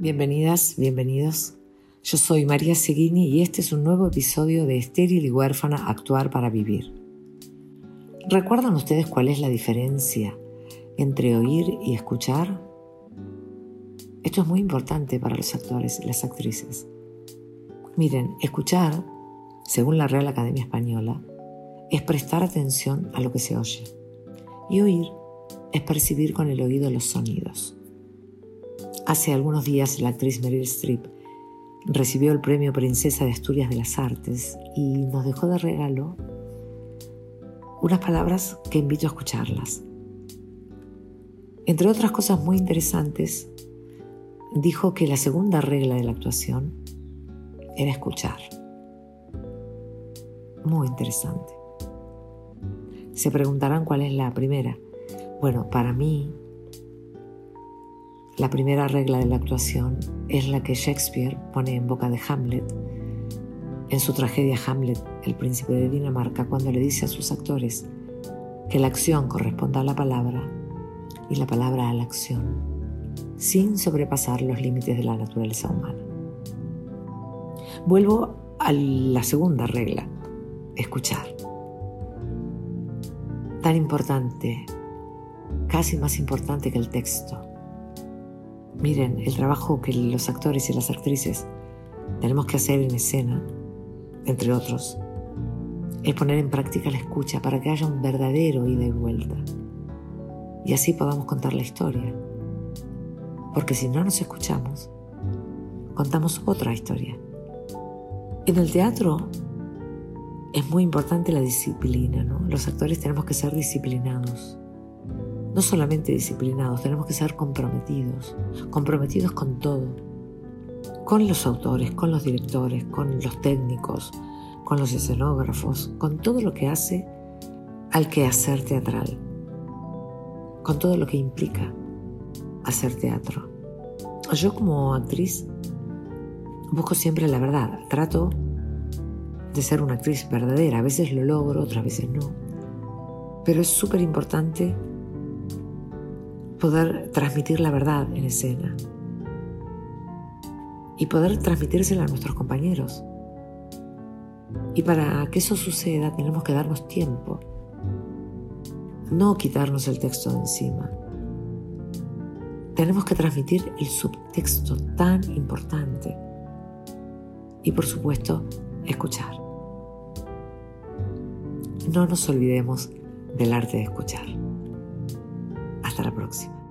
Bienvenidas, bienvenidos. Yo soy María Seguini y este es un nuevo episodio de Estéril y huérfana Actuar para Vivir. ¿Recuerdan ustedes cuál es la diferencia entre oír y escuchar? Esto es muy importante para los actores y las actrices. Miren, escuchar, según la Real Academia Española, es prestar atención a lo que se oye. Y oír es percibir con el oído los sonidos. Hace algunos días la actriz Meryl Streep recibió el premio Princesa de Asturias de las Artes y nos dejó de regalo unas palabras que invito a escucharlas. Entre otras cosas muy interesantes, dijo que la segunda regla de la actuación era escuchar. Muy interesante. Se preguntarán cuál es la primera. Bueno, para mí la primera regla de la actuación es la que Shakespeare pone en boca de Hamlet en su tragedia Hamlet, el príncipe de Dinamarca, cuando le dice a sus actores que la acción corresponda a la palabra y la palabra a la acción, sin sobrepasar los límites de la naturaleza humana. Vuelvo a la segunda regla, escuchar. Tan importante, casi más importante que el texto Miren, el trabajo que los actores y las actrices tenemos que hacer en escena, entre otros, es poner en práctica la escucha para que haya un verdadero ida y vuelta. Y así podamos contar la historia. Porque si no nos escuchamos, contamos otra historia. En el teatro es muy importante la disciplina, ¿no? Los actores tenemos que ser disciplinados no solamente disciplinados, tenemos que ser comprometidos, comprometidos con todo, con los autores, con los directores, con los técnicos, con los escenógrafos, con todo lo que hace al quehacer teatral, con todo lo que implica hacer teatro. Yo como actriz busco siempre la verdad, trato de ser una actriz verdadera, a veces lo logro, otras veces no, pero es súper importante poder transmitir la verdad en escena y poder transmitírsela a nuestros compañeros. Y para que eso suceda tenemos que darnos tiempo, no quitarnos el texto de encima. Tenemos que transmitir el subtexto tan importante y por supuesto escuchar. No nos olvidemos del arte de escuchar. Hasta la próxima.